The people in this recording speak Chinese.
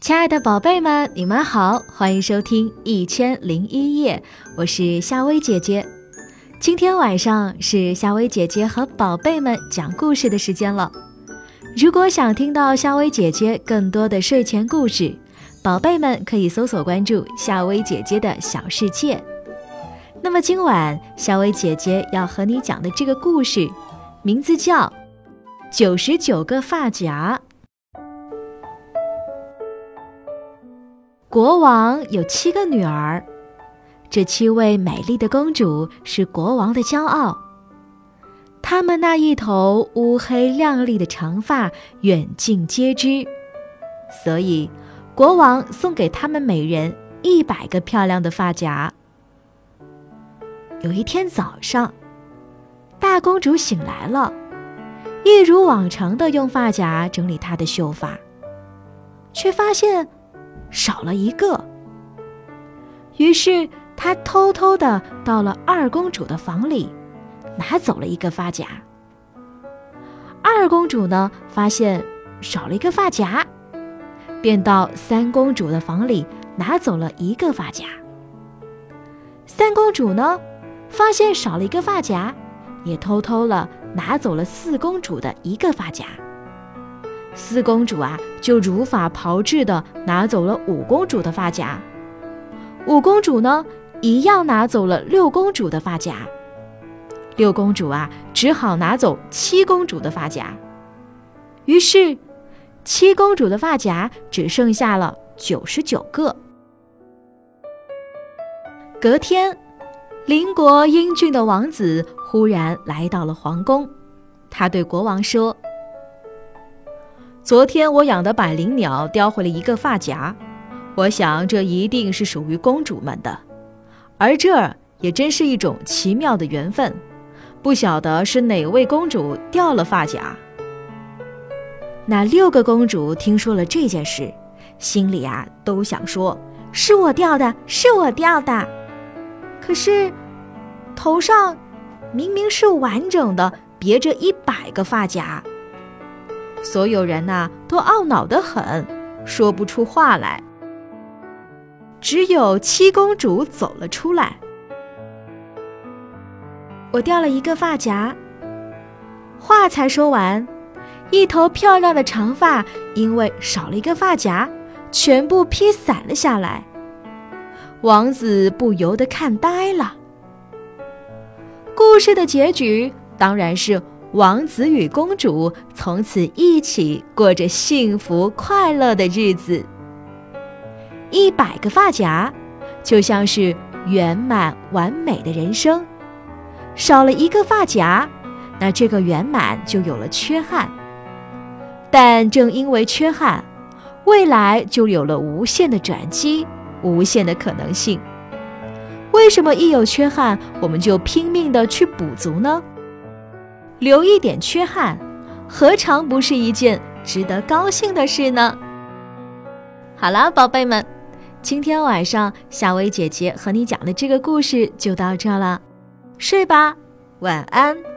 亲爱的宝贝们，你们好，欢迎收听《一千零一夜》，我是夏薇姐姐。今天晚上是夏薇姐姐和宝贝们讲故事的时间了。如果想听到夏薇姐姐更多的睡前故事，宝贝们可以搜索关注夏薇姐姐的小世界。那么今晚夏薇姐姐要和你讲的这个故事，名字叫《九十九个发夹》。国王有七个女儿，这七位美丽的公主是国王的骄傲。她们那一头乌黑亮丽的长发远近皆知，所以国王送给她们每人一百个漂亮的发夹。有一天早上，大公主醒来了，一如往常的用发夹整理她的秀发，却发现。少了一个，于是他偷偷的到了二公主的房里，拿走了一个发夹。二公主呢，发现少了一个发夹，便到三公主的房里拿走了一个发夹。三公主呢，发现少了一个发夹，也偷偷了拿走了四公主的一个发夹。四公主啊，就如法炮制的拿走了五公主的发夹，五公主呢，一样拿走了六公主的发夹，六公主啊，只好拿走七公主的发夹，于是，七公主的发夹只剩下了九十九个。隔天，邻国英俊的王子忽然来到了皇宫，他对国王说。昨天我养的百灵鸟叼回了一个发夹，我想这一定是属于公主们的，而这也真是一种奇妙的缘分。不晓得是哪位公主掉了发夹。那六个公主听说了这件事，心里啊都想说：“是我掉的，是我掉的。”可是头上明明是完整的，别着一百个发夹。所有人呐都懊恼得很，说不出话来。只有七公主走了出来。我掉了一个发夹。话才说完，一头漂亮的长发因为少了一个发夹，全部披散了下来。王子不由得看呆了。故事的结局当然是。王子与公主从此一起过着幸福快乐的日子。一百个发夹，就像是圆满完美的人生；少了一个发夹，那这个圆满就有了缺憾。但正因为缺憾，未来就有了无限的转机，无限的可能性。为什么一有缺憾，我们就拼命的去补足呢？留一点缺憾，何尝不是一件值得高兴的事呢？好啦，宝贝们，今天晚上夏薇姐姐和你讲的这个故事就到这了，睡吧，晚安。